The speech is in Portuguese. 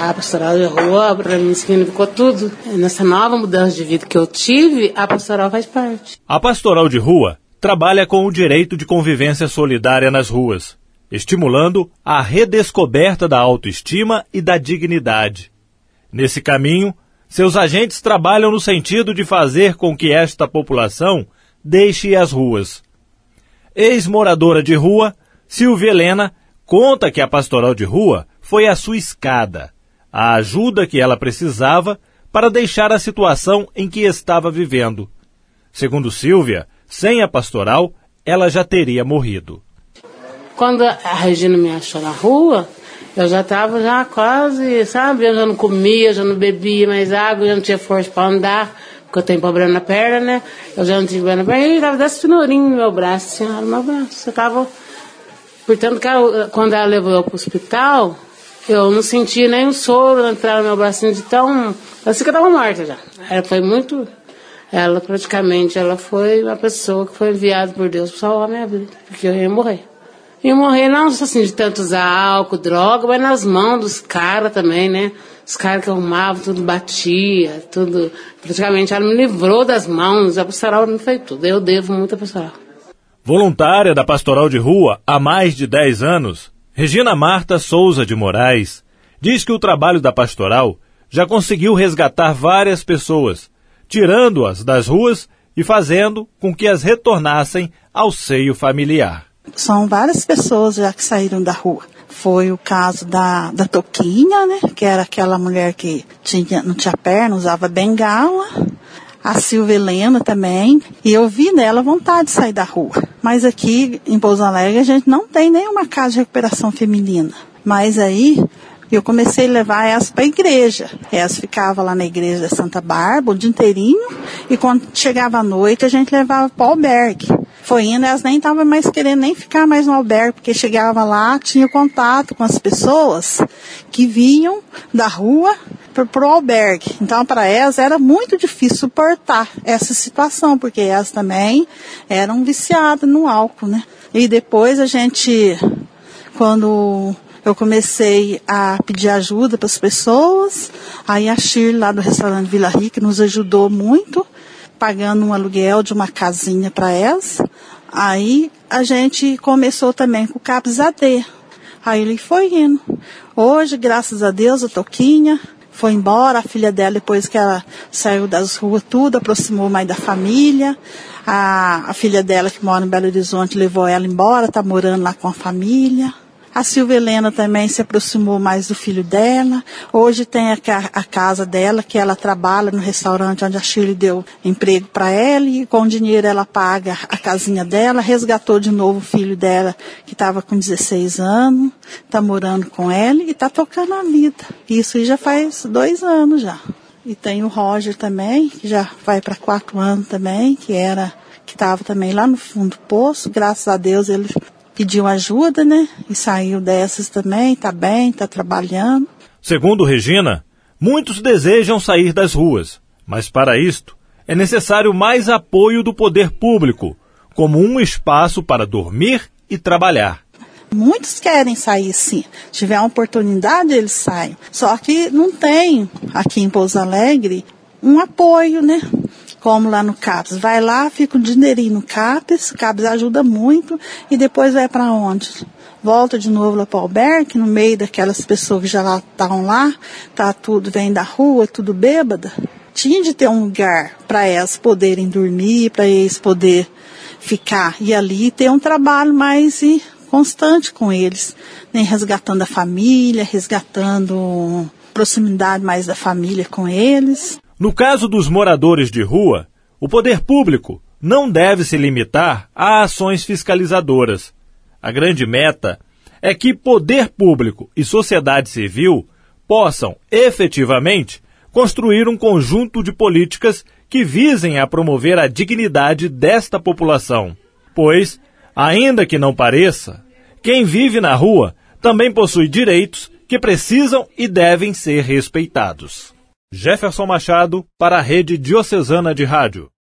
A pastoral de rua, para mim, significou tudo. Nessa nova mudança de vida que eu tive, a pastoral faz parte. A pastoral de rua trabalha com o direito de convivência solidária nas ruas, estimulando a redescoberta da autoestima e da dignidade. Nesse caminho, seus agentes trabalham no sentido de fazer com que esta população deixe as ruas. Ex-moradora de rua, Silvia Helena conta que a pastoral de rua foi a sua escada a ajuda que ela precisava para deixar a situação em que estava vivendo. Segundo Silvia, sem a pastoral, ela já teria morrido. Quando a Regina me achou na rua, eu já estava já quase, sabe? Eu já não comia, já não bebia mais água, já não tinha força para andar, porque eu tenho problema na perna, né? Eu já não tinha problema na perna, e estava desse no meu braço, assim, no meu braço. Eu tava... Portanto, quando ela levou eu para o hospital, eu não senti nem o soro entrar no meu bracinho de tão. Parecia que eu estava morta já. Ela foi muito. Ela praticamente ela foi uma pessoa que foi enviada por Deus para salvar a minha vida. Porque eu ia morrer. Ia morrer não assim de tanto usar álcool, droga, mas nas mãos dos caras também, né? Os caras que arrumavam, tudo batia, tudo. Praticamente ela me livrou das mãos, a pastoral me fez tudo. Eu devo muito a pastoral. Voluntária da pastoral de rua há mais de 10 anos, Regina Marta Souza de Moraes diz que o trabalho da pastoral já conseguiu resgatar várias pessoas, tirando-as das ruas e fazendo com que as retornassem ao seio familiar. São várias pessoas já que saíram da rua. Foi o caso da, da Toquinha, né? Que era aquela mulher que tinha, não tinha perna, usava bengala a Silvia Helena também, e eu vi nela vontade de sair da rua. Mas aqui em Pouso Alegre a gente não tem nenhuma casa de recuperação feminina. Mas aí eu comecei a levar elas para a igreja. Elas ficavam lá na igreja da Santa Bárbara o dia inteirinho, e quando chegava a noite a gente levava para o albergue. Foi indo, elas nem estavam mais querendo nem ficar mais no albergue, porque chegava lá, tinha contato com as pessoas que vinham da rua para o albergue. Então, para elas era muito difícil suportar essa situação, porque elas também eram viciadas no álcool, né? E depois a gente, quando eu comecei a pedir ajuda para as pessoas, aí a Shirley lá do restaurante Vila Rica nos ajudou muito pagando um aluguel de uma casinha para elas. Aí a gente começou também com o CAPS AD. Aí ele foi indo. Hoje, graças a Deus, a Toquinha foi embora, a filha dela, depois que ela saiu das ruas, tudo, aproximou mais da família. A, a filha dela, que mora em Belo Horizonte, levou ela embora, tá morando lá com a família. A Silvia Helena também se aproximou mais do filho dela. Hoje tem a, a, casa dela, que ela trabalha no restaurante onde a Shirley deu emprego para ela e com o dinheiro ela paga a casinha dela, resgatou de novo o filho dela que estava com 16 anos, está morando com ela e está tocando a vida. Isso já faz dois anos já. E tem o Roger também, que já vai para quatro anos também, que era que estava também lá no fundo do poço. Graças a Deus ele pediu ajuda, né? E saiu dessas também, tá bem, tá trabalhando. Segundo Regina, muitos desejam sair das ruas, mas para isto é necessário mais apoio do poder público, como um espaço para dormir e trabalhar. Muitos querem sair sim. Se tiver uma oportunidade, eles saem. Só que não tem aqui em Pouso Alegre um apoio, né? Como lá no CAPES. Vai lá, fica um dinheirinho no CAPES, o CAPES ajuda muito, e depois vai para onde? Volta de novo lá para o albergue, no meio daquelas pessoas que já estavam lá, tá tudo, vem da rua, tudo bêbada. Tinha de ter um lugar para elas poderem dormir, para eles poderem ficar e ali ter um trabalho mais e constante com eles, nem resgatando a família, resgatando proximidade mais da família com eles. No caso dos moradores de rua, o poder público não deve se limitar a ações fiscalizadoras. A grande meta é que poder público e sociedade civil possam, efetivamente, construir um conjunto de políticas que visem a promover a dignidade desta população. Pois, ainda que não pareça, quem vive na rua também possui direitos que precisam e devem ser respeitados. Jefferson Machado para a Rede Diocesana de Rádio.